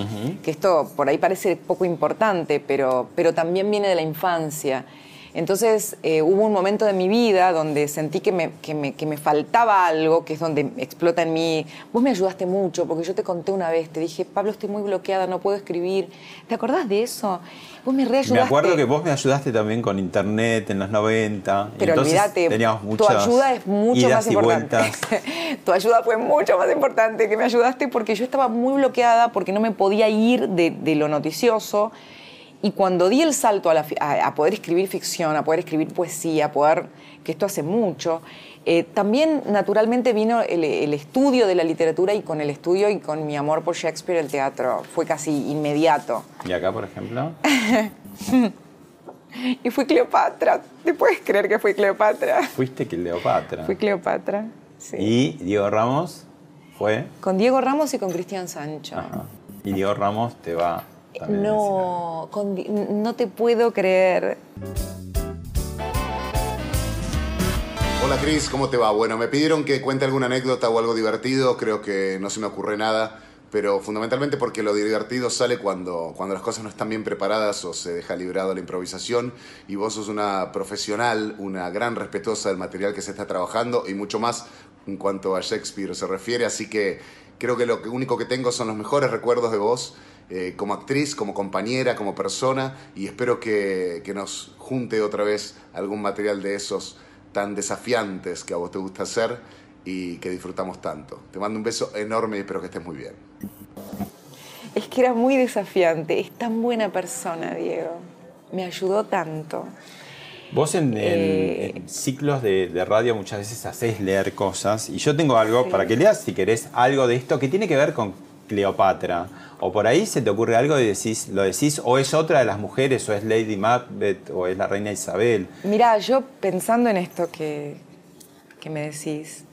Que esto por ahí parece poco importante, pero, pero también viene de la infancia. Entonces eh, hubo un momento de mi vida donde sentí que me, que, me, que me, faltaba algo, que es donde explota en mí. Vos me ayudaste mucho, porque yo te conté una vez, te dije, Pablo, estoy muy bloqueada, no puedo escribir. ¿Te acordás de eso? Vos me reayudaste. Me acuerdo que vos me ayudaste también con internet en los 90. Pero olvídate, tu ayuda es mucho más importante. tu ayuda fue mucho más importante que me ayudaste porque yo estaba muy bloqueada, porque no me podía ir de, de lo noticioso y cuando di el salto a, poder escribir ficción, a poder escribir poesía, a poder, que esto hace mucho, eh, también naturalmente vino el, estudio de la literatura y con el estudio y con mi amor por Shakespeare el teatro fue casi inmediato. ¿Y acá, por ejemplo? y fui Cleopatra. ¿Te puedes creer que fui Cleopatra? Fuiste Cleopatra. Fui Cleopatra, sí. ¿Y Diego Ramos fue? Con Diego Ramos y con Cristian Sancho. Y Diego Ramos te va no, no te puedo creer. Hola Cris, ¿cómo te va? Bueno, me pidieron que cuente alguna anécdota o algo divertido, creo que no se me ocurre nada, pero fundamentalmente porque lo divertido sale cuando, cuando las cosas no están bien preparadas o se deja librado la improvisación y vos sos una profesional, una gran respetuosa del material que se está trabajando y mucho más en cuanto a Shakespeare se refiere, así que creo que lo único que tengo son los mejores recuerdos de vos eh, como actriz, como compañera, como persona y espero que, que nos junte otra vez algún material de esos tan desafiantes que a vos te gusta hacer y que disfrutamos tanto. Te mando un beso enorme y espero que estés muy bien. Es que era muy desafiante, es tan buena persona, Diego. Me ayudó tanto. Vos en, Eh, en ciclos de, de radio muchas veces hacés leer cosas y yo tengo algo para que leas si querés algo de esto que tiene que ver con Cleopatra. O por ahí se te ocurre algo y decís, lo decís, o es otra de las mujeres, o es Lady Macbeth, o es la reina Isabel. Mira, yo pensando en esto que, que me decís,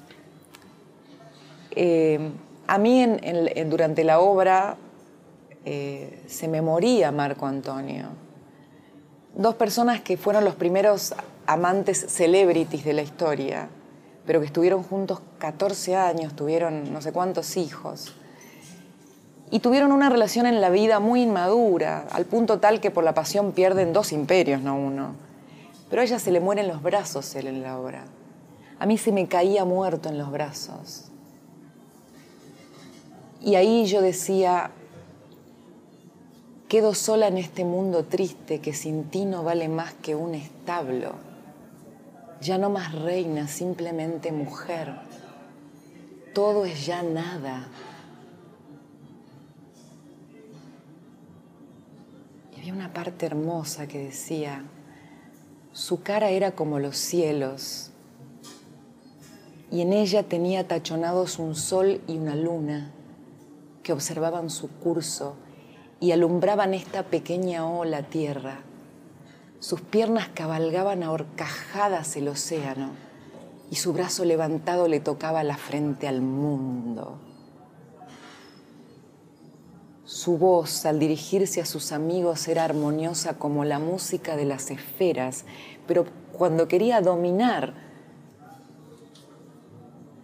eh, a mí durante la obra eh, se me moría Marco Antonio. Dos personas que fueron los primeros amantes celebrities de la historia, pero que estuvieron juntos 14 años, tuvieron no sé cuántos hijos. Y tuvieron una relación en la vida muy inmadura, al punto tal que por la pasión pierden dos imperios, no uno. Pero a ella se le mueren los brazos él en la obra. A mí se me caía muerto en los brazos. Y ahí yo decía, quedo sola en este mundo triste que sin ti no vale más que un establo. Ya no más reina, simplemente mujer. Todo es ya nada. Había una parte hermosa que decía, su cara era como los cielos, y en ella tenía tachonados un sol y una luna que observaban su curso y alumbraban esta pequeña ola tierra. Sus piernas cabalgaban a horcajadas el océano y su brazo levantado le tocaba la frente al mundo. Su voz al dirigirse a sus amigos era armoniosa como la música de las esferas, pero cuando quería dominar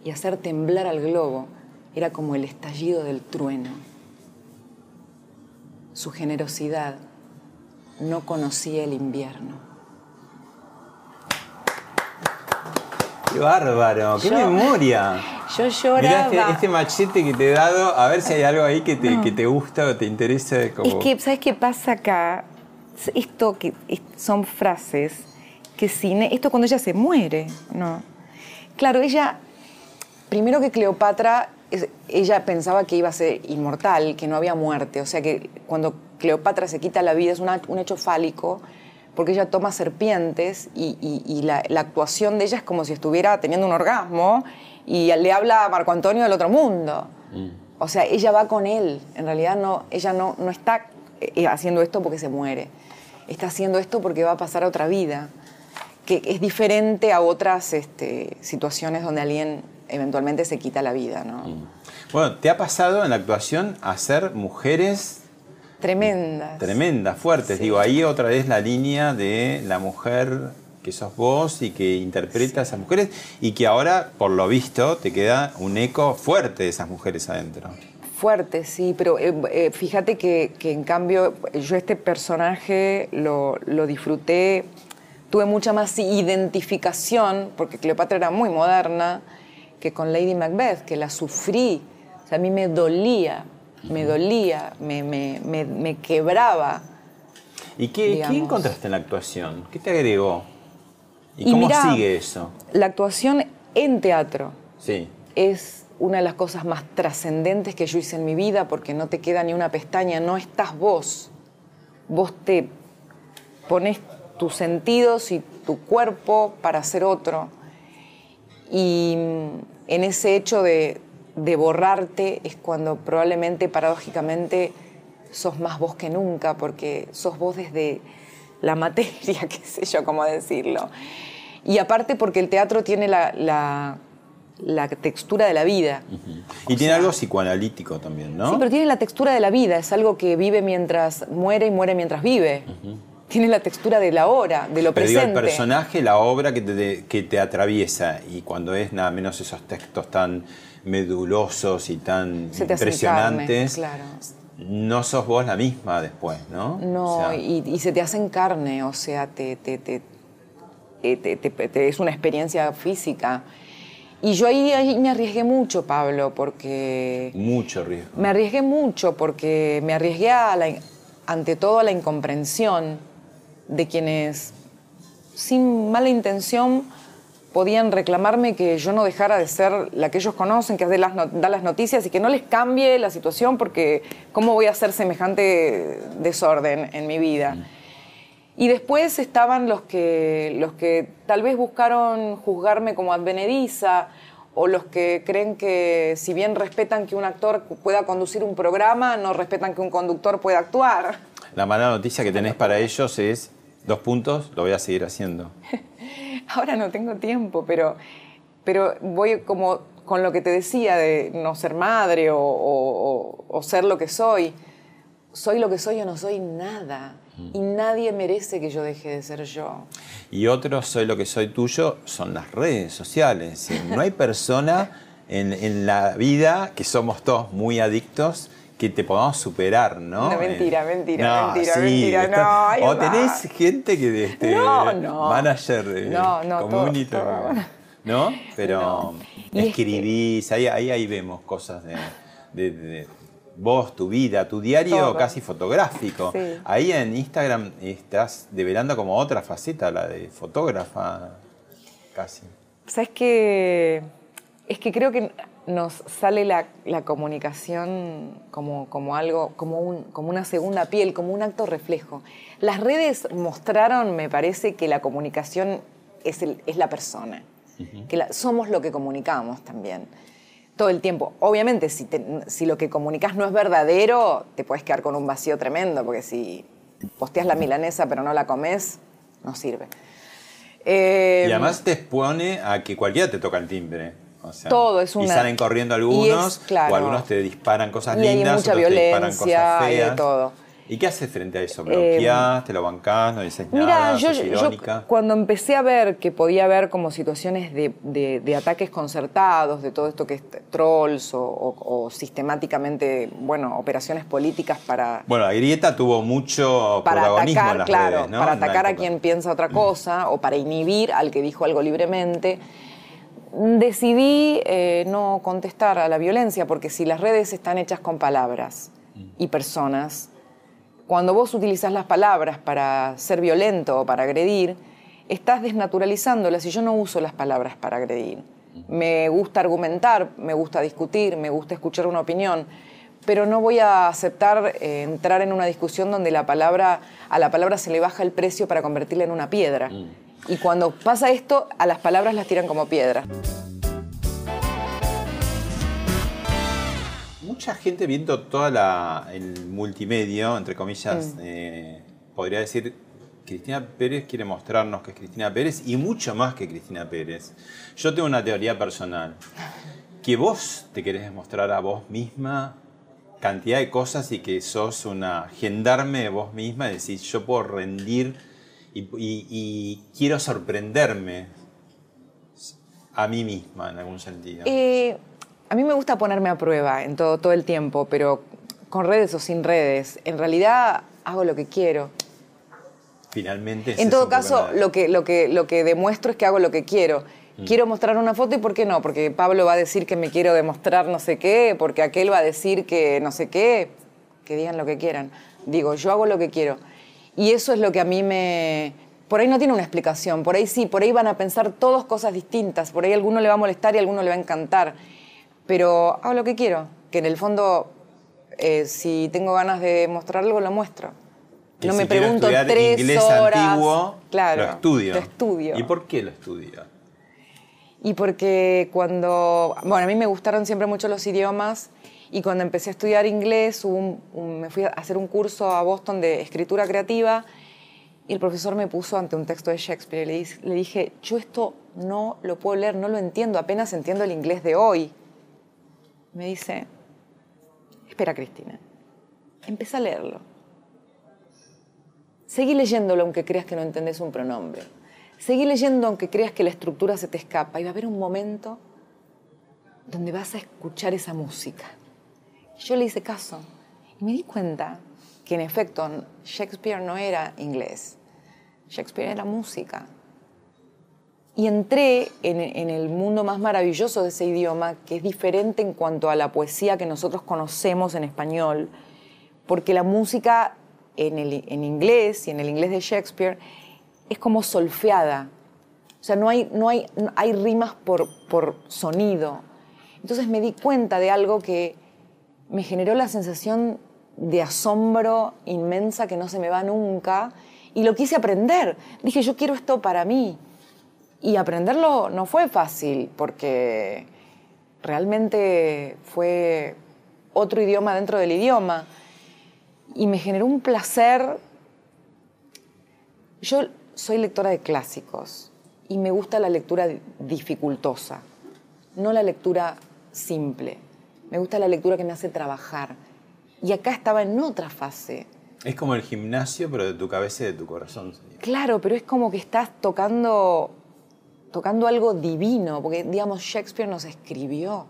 y hacer temblar al globo, era como el estallido del trueno. Su generosidad no conocía el invierno. ¡Qué bárbaro! ¡Qué Yo- memoria! Yo lloraba. este, este machete que te he dado, a ver si hay algo ahí que te, que te gusta o te interesa. Como... Es que, ¿sabes qué pasa acá? Esto que es- son frases que sin. Esto cuando ella se muere, ¿no? Claro, ella. Primero que Cleopatra, ella pensaba que iba a ser inmortal, que no había muerte. O sea que cuando Cleopatra se quita la vida es una- un hecho fálico, porque ella toma serpientes y, y- y la, la actuación de ella es como si estuviera teniendo un orgasmo y le habla a Marco Antonio del otro mundo. O sea, ella va con él. En realidad no, ella no, no está eh, haciendo esto porque se muere. Está haciendo esto porque va a pasar a otra vida. Que es diferente a otras este, situaciones donde alguien eventualmente se quita la vida, ¿no? Bueno, ¿te ha pasado en la actuación hacer mujeres Tremendas. tremendas, fuertes? Digo, ahí otra vez la línea de la mujer que sos vos y que interpreta a esas mujeres y que ahora, por lo visto, te queda un eco fuerte de esas mujeres adentro. Fuerte, sí, pero eh, eh, fíjate que, que en cambio yo este personaje lo, lo disfruté, tuve mucha más identificación, porque Cleopatra era muy moderna, que con Lady Macbeth, que la sufrí. O sea, a mí me dolía, me dolía, me, me- me- me quebraba. ¿Y qué, qué encontraste en la actuación? ¿Qué te agregó? ¿Y, Y cómo mirá, sigue eso? La actuación en teatro Sí. es una de las cosas más trascendentes que yo hice en mi vida porque no te queda ni una pestaña, no estás vos. Vos te pones tus sentidos y tu cuerpo para ser otro. Y mm, en ese hecho de, de borrarte es cuando probablemente, paradójicamente, sos más vos que nunca, porque sos vos desde la materia, qué sé yo cómo decirlo. Y aparte porque el teatro tiene la, la- la textura de la vida. Y tiene algo psicoanalítico también, ¿no? Sí, pero tiene la textura de la vida, es algo que vive mientras muere y muere mientras vive. Tiene la textura de la hora, de lo Pero digo, presente. el personaje, la obra que te, que te atraviesa, y cuando es nada menos esos textos tan medulosos y tan Se te hacen impresionantes, carne, claro. no sos vos la misma después, ¿no? No, O sea, y, y se te hacen carne, o sea, te, te- te- eh, te- te- es una experiencia física. Y yo ahí, ahí me arriesgué mucho, Pablo, porque mucho riesgo. me arriesgué mucho porque me arriesgué a la ante todo a la incomprensión de quienes sin mala intención podían reclamarme que yo no dejara de ser la que ellos conocen, que de las no- da las noticias y que no les cambie la situación porque cómo voy a hacer semejante desorden en mi vida. Y después estaban los que, los que tal vez buscaron juzgarme como advenediza o los que creen que si bien respetan que un actor pueda conducir un programa, no respetan que un conductor pueda actuar. La mala noticia que tenés para ellos es, dos puntos, lo voy a seguir haciendo. Ahora no tengo tiempo, pero, pero voy como con lo que te decía de no ser madre o, o- ser lo que soy. Soy lo que soy o no soy nada. Y nadie merece que yo deje de ser yo. Y otro, soy lo que soy tuyo, son las redes sociales. No hay persona en, en la vida que somos todos muy adictos que te podamos superar, ¿no? No, mentira, mentira, no, mentira, sí, mentira, está- no, O tenés gente que de este No, no. manager de No, no, todo- community, todo- ¿no? Pero es que- escribís, ahí, ahí, ahí vemos cosas de, de- de vos, tu vida, tu diario Todo. casi fotográfico. Sí. Ahí en Instagram estás develando como otra faceta, la de fotógrafa, casi. ¿Sabes qué? Es que creo que nos sale la, la comunicación como, como algo, como, un, como una segunda piel, como un acto reflejo. Las redes mostraron, me parece, que la comunicación es, el- es la persona, que la- somos lo que comunicamos también. Todo el tiempo. Obviamente, si, te- si lo que comunicas no es verdadero, te puedes quedar con un vacío tremendo, porque si posteas la milanesa pero no la comes, no sirve. Eh, y además te expone a que cualquiera te toca el timbre. O sea, Todo, es Y una- salen corriendo y algunos, es, claro. o algunos te disparan cosas Y hay lindas, mucha otros te disparan violencia cosas y de feas. todo. ¿Y qué haces frente a eso? Eh, ¿Bloqueás? ¿Te lo bancás? ¿No dices Mira, nada? yo, ¿Sos yo cuando empecé a ver que podía haber como situaciones de, de- de ataques concertados, de todo esto que es trolls o, o- o sistemáticamente, bueno, operaciones políticas para, Bueno, la grieta tuvo mucho para protagonismo en atacar, las claro, redes, ¿no? para En atacar a quien piensa otra cosa o para inhibir al que dijo algo libremente. Decidí eh, no contestar a la violencia porque si las redes están hechas con palabras y personas, cuando vos utilizás las palabras para ser violento o para agredir, estás desnaturalizándolas y yo no uso las palabras para agredir. Me gusta argumentar, me gusta discutir, me gusta escuchar una opinión, pero no voy a aceptar eh, entrar en una discusión donde la palabra, a la palabra se le baja el precio para convertirla en una piedra. Y cuando pasa esto, a las palabras las tiran como piedra. Mucha gente viendo toda la, el multimedio, entre comillas, Mm. eh, podría decir, Cristina Pérez quiere mostrarnos que es Cristina Pérez y mucho más que Cristina Pérez. Yo tengo una teoría personal, que vos te querés demostrar a vos misma cantidad de cosas y que sos una gendarme de vos misma, es decir, yo puedo rendir y, y- y quiero sorprenderme a mí misma en algún sentido. Eh, a mí me gusta ponerme a prueba en todo, todo el tiempo, pero con redes o sin redes. En realidad hago lo que quiero. Finalmente. En todo caso, lo que, lo, que, lo que demuestro es que hago lo que quiero. Mm. Quiero mostrar una foto y ¿por qué no? Porque Pablo va a decir que me quiero demostrar no sé qué, porque aquel va a decir que no sé qué, que digan lo que quieran. Digo, yo hago lo que quiero. Y eso es lo que a mí me... Por ahí no tiene una explicación, por ahí sí, por ahí van a pensar todas cosas distintas, por ahí a alguno le va a molestar y a alguno le va a encantar. Pero hago lo que quiero, que en el fondo, eh, si tengo ganas de mostrar algo, lo muestro. Que no si me pregunto tres inglés horas. antiguo, claro, lo estudio. Lo estudio. ¿Y por qué lo estudio? Y porque cuando, bueno, a mí me gustaron siempre mucho los idiomas y cuando empecé a estudiar inglés, me fui a hacer un curso a Boston de escritura creativa y el profesor me puso ante un texto de Shakespeare y le, le dije, yo esto no lo puedo leer, no lo entiendo, apenas entiendo el inglés de hoy. Me dice, espera Cristina, empieza a leerlo. Seguí leyéndolo aunque creas que no entendés un pronombre. Seguí leyendo aunque creas que la estructura se te escapa. Y va a haber un momento donde vas a escuchar esa música. Yo le hice caso y me di cuenta que en efecto Shakespeare no era inglés, Shakespeare era música. Y entré en, en, el mundo más maravilloso de ese idioma, que es diferente en cuanto a la poesía que nosotros conocemos en español, porque la música en, el, en inglés y en el inglés de Shakespeare es como solfeada. O sea, no hay, no hay, hay rimas por, por sonido. Entonces me di cuenta de algo que me generó la sensación de asombro inmensa que no se me va nunca y lo quise aprender. Dije, yo quiero esto para mí. Y aprenderlo no fue fácil porque realmente fue otro idioma dentro del idioma. Y me generó un placer. Yo soy lectora de clásicos y me gusta la lectura dificultosa, no la lectura simple. Me gusta la lectura que me hace trabajar. Y acá estaba en otra fase. Es como el gimnasio, pero de tu cabeza y de tu corazón. Claro, pero es como que estás tocando, tocando algo divino, porque digamos Shakespeare nos escribió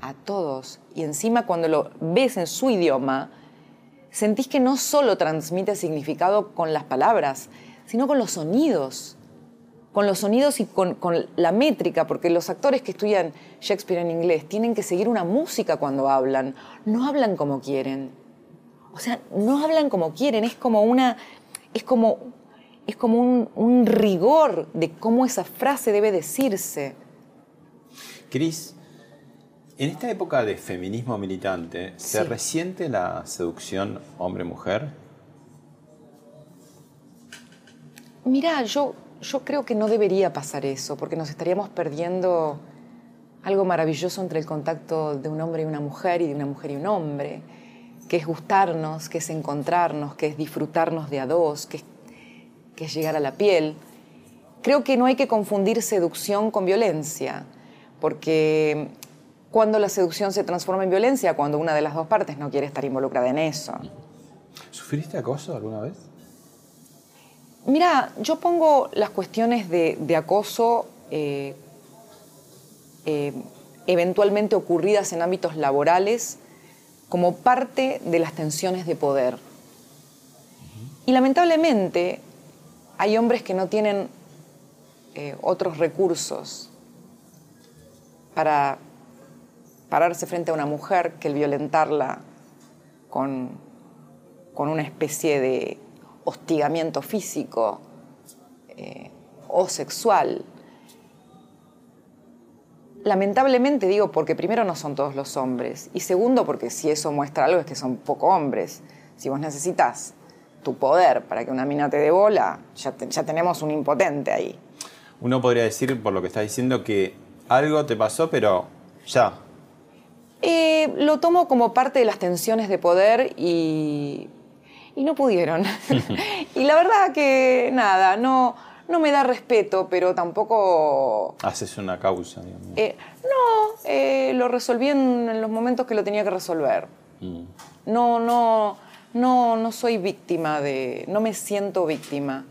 a todos. Y encima cuando lo ves en su idioma, sentís que no solo transmite significado con las palabras, sino con los sonidos con los sonidos y con, con, la métrica, porque los actores que estudian Shakespeare en inglés tienen que seguir una música cuando hablan, no hablan como quieren. O sea, no hablan como quieren, es como una. es como. es como un, un rigor de cómo esa frase debe decirse. Cris, en esta época de feminismo militante, ¿se Sí. resiente la seducción hombre-mujer? Mirá, yo, yo creo que no debería pasar eso, porque nos estaríamos perdiendo algo maravilloso entre el contacto de un hombre y una mujer y de una mujer y un hombre, que es gustarnos, que es encontrarnos, que es disfrutarnos de a dos, que es, que es llegar a la piel. Creo que no hay que confundir seducción con violencia, porque cuando la seducción se transforma en violencia, cuando una de las dos partes no quiere estar involucrada en eso. ¿Sufriste acoso alguna vez? Mira, yo pongo las cuestiones de, acoso eh, eh, eventualmente ocurridas en ámbitos laborales como parte de las tensiones de poder. Y lamentablemente hay hombres que no tienen eh, otros recursos para pararse frente a una mujer que el violentarla con, con una especie de hostigamiento físico eh, o sexual. Lamentablemente digo porque primero no son todos los hombres y segundo porque si eso muestra algo es que son poco hombres. Si vos necesitas tu poder para que una mina te dé bola, ya, te- ya tenemos un impotente ahí. Uno podría decir, por lo que estás diciendo, que algo te pasó, pero ya. Eh, lo tomo como parte de las tensiones de poder y, y no pudieron. y la verdad que nada, no, no me da respeto, pero tampoco... Haces una causa, digamos. eh, no, eh, lo resolví en, en los momentos que lo tenía que resolver. Mm. No, no, no, no soy víctima de... No me siento víctima.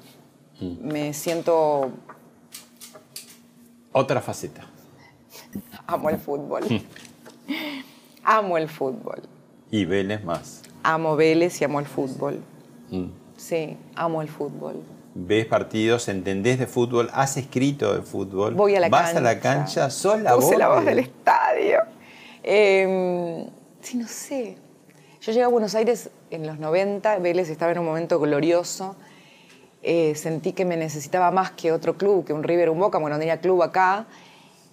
Me siento... Otra faceta. Amo el fútbol. amo el fútbol. Y Vélez más. Amo Vélez y amo el fútbol. Mm. Sí, amo el fútbol. Ves partidos, entendés de fútbol, has escrito de fútbol. Voy a la vas cancha. a la cancha, sos la Puse voz. la voz de- del estadio. Eh, sí, no sé. Yo llegué a Buenos Aires en los 90, Vélez estaba en un momento glorioso. Eh, sentí que me necesitaba más que otro club, que un River, un Boca, bueno, no tenía club acá.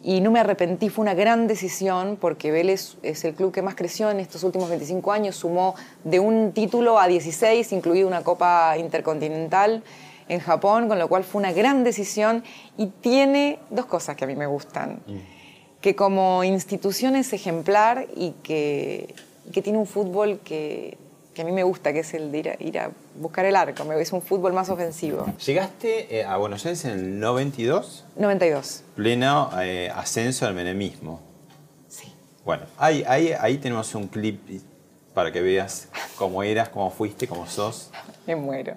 Y no me arrepentí, fue una gran decisión porque Vélez es el club que más creció en estos últimos 25 años, sumó de un título a 16, incluido una Copa Intercontinental en Japón, con lo cual fue una gran decisión. Y tiene dos cosas que a mí me gustan. Que como institución es ejemplar y que, y que tiene un fútbol que, que a mí me gusta, que es el de ir a, buscar el arco, es un fútbol más ofensivo. Llegaste eh, a Buenos Aires en el 92. 92. Pleno eh, ascenso al menemismo. Sí. Bueno, ahí, ahí, ahí tenemos un clip para que veas cómo eras, cómo fuiste, cómo sos. Me muero.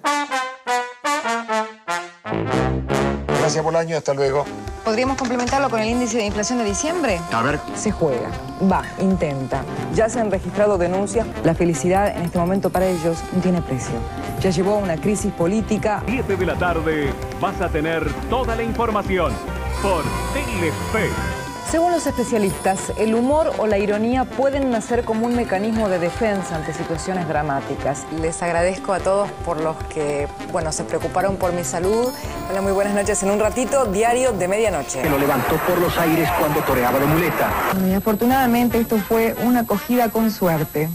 Gracias por el año, hasta luego. ¿Podríamos complementarlo con el índice de inflación de diciembre? A ver. Se juega, va, intenta. Ya se han registrado denuncias. La felicidad en este momento para ellos no tiene precio. Ya llevó a una crisis política. 7 de la tarde vas a tener toda la información por Telefe. Según los especialistas, el humor o la ironía pueden nacer como un mecanismo de defensa ante situaciones dramáticas. Les agradezco a todos por los que, bueno, se preocuparon por mi salud. Hola, muy buenas noches. En un ratito, diario de medianoche. Que lo levantó por los aires cuando toreaba de muleta. Y afortunadamente esto fue una acogida con suerte.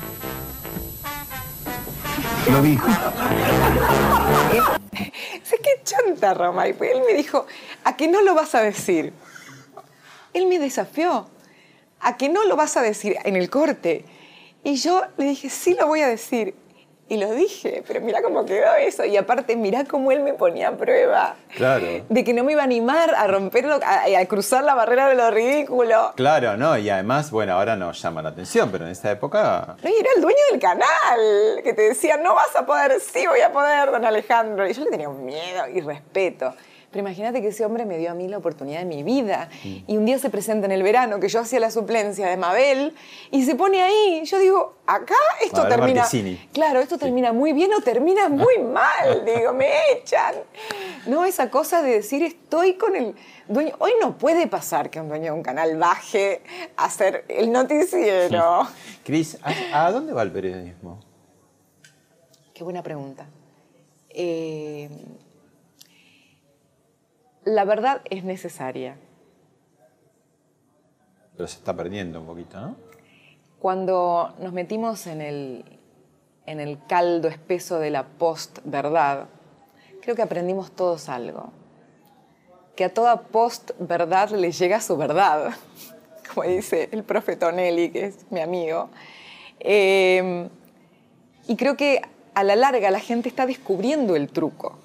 Lo dijo. sé qué chanta, Romay. Él me dijo, ¿a qué no lo vas a decir? Él me desafió a que no lo vas a decir en el corte. Y yo le dije, sí lo voy a decir. Y lo dije, pero mira cómo quedó eso. Y aparte, mira cómo él me ponía a prueba. Claro. De que no me iba a animar a romperlo, a, a cruzar la barrera de lo ridículo. Claro, ¿no? Y además, bueno, ahora nos llama la atención, pero en esa época... No, y era el dueño del canal, que te decía, no vas a poder, sí voy a poder, don Alejandro. Y yo le tenía un miedo y respeto. Pero imagínate que ese hombre me dio a mí la oportunidad de mi vida. Y un día se presenta en el verano, que yo hacía la suplencia de Mabel, y se pone ahí. Yo digo, acá esto Mabel termina. Claro, esto termina muy bien o termina muy mal. Digo, me echan. No, esa cosa de decir, estoy con el dueño. Hoy no puede pasar que un dueño de un canal baje a hacer el noticiero. Cris, ¿a, a dónde va el periodismo? Qué buena pregunta. Eh, la verdad es necesaria. Pero se está perdiendo un poquito, ¿no? Cuando nos metimos en el, en el caldo espeso de la post-verdad, creo que aprendimos todos algo. Que a toda post-verdad le llega su verdad, como dice el profe Tonelli, que es mi amigo. Eh, y creo que a la larga la gente está descubriendo el truco.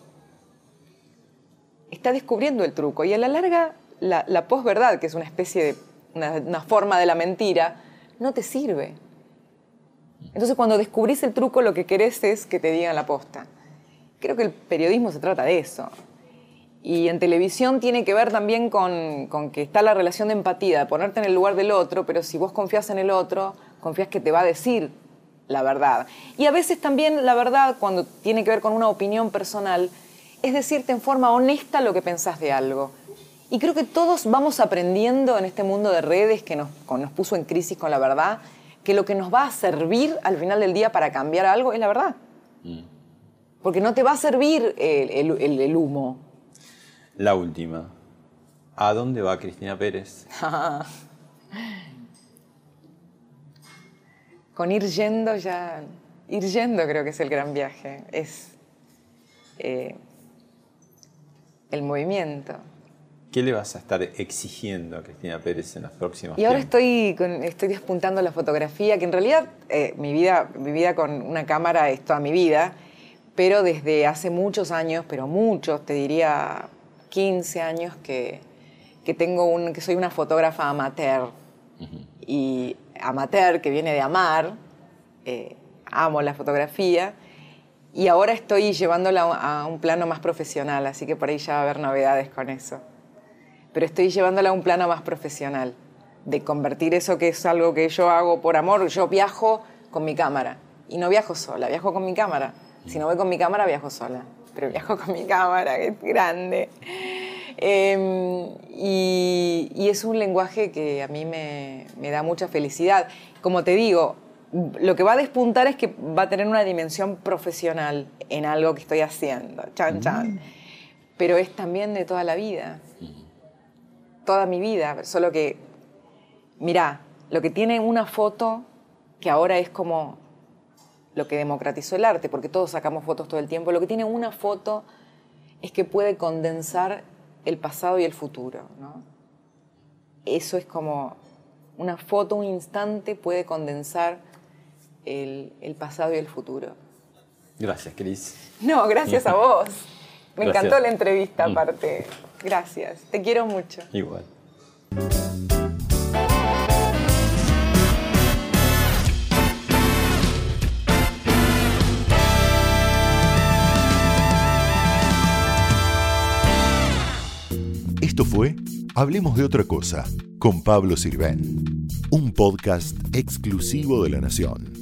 Está descubriendo el truco. Y a la larga la, la posverdad, que es una especie de, una, forma de la mentira, no te sirve. Entonces cuando descubrís el truco lo que querés es que te digan la posta. Creo que el periodismo se trata de eso. Y en televisión tiene que ver también con, con, que está la relación de empatía, de ponerte en el lugar del otro, pero si vos confías en el otro, confías que te va a decir la verdad. Y a veces también la verdad, cuando tiene que ver con una opinión personal, es decirte en forma honesta lo que pensás de algo. Y creo que todos vamos aprendiendo en este mundo de redes que nos, nos puso en crisis con la verdad, que lo que nos va a servir al final del día para cambiar algo es la verdad. Mm. Porque no te va a servir el, el, el, el humo. La última. ¿A dónde va Cristina Pérez? Con ir yendo ya, ir yendo creo que es el gran viaje, es eh, el movimiento. ¿Qué le vas a estar exigiendo a Cristina Pérez en los próximos Y ahora tiempos? estoy, con, estoy despuntando la fotografía, que en realidad eh, mi, vida, mi vida con una cámara es toda mi vida, pero desde hace muchos años, pero muchos, te diría 15 años, que, que, tengo un, que soy una fotógrafa amateur. Uh -huh. Y amateur, que viene de amar, eh, amo la fotografía, y ahora estoy llevándola a un plano más profesional, así que por ahí ya va a haber novedades con eso. Pero estoy llevándola a un plano más profesional, de convertir eso que es algo que yo hago por amor. Yo viajo con mi cámara, y no viajo sola, viajo con mi cámara. Si no voy con mi cámara, viajo sola, pero viajo con mi cámara, que es grande. Eh, y, y, es un lenguaje que a mí me, me, da mucha felicidad. Como te digo, lo que va a despuntar es que va a tener una dimensión profesional en algo que estoy haciendo, chan chan. Mm. Pero es también de toda la vida, toda mi vida. Solo que, mirá, lo que tiene una foto, que ahora es como lo que democratizó el arte, porque todos sacamos fotos todo el tiempo, lo que tiene una foto es que puede condensar el pasado y el futuro. ¿no? Eso es como una foto, un instante puede condensar el, el pasado y el futuro. Gracias, Cris. No, gracias a vos. Me gracias. encantó la entrevista, aparte. Gracias. Te quiero mucho. Igual. Esto fue Hablemos de otra cosa con Pablo Sirven, un podcast exclusivo de La Nación.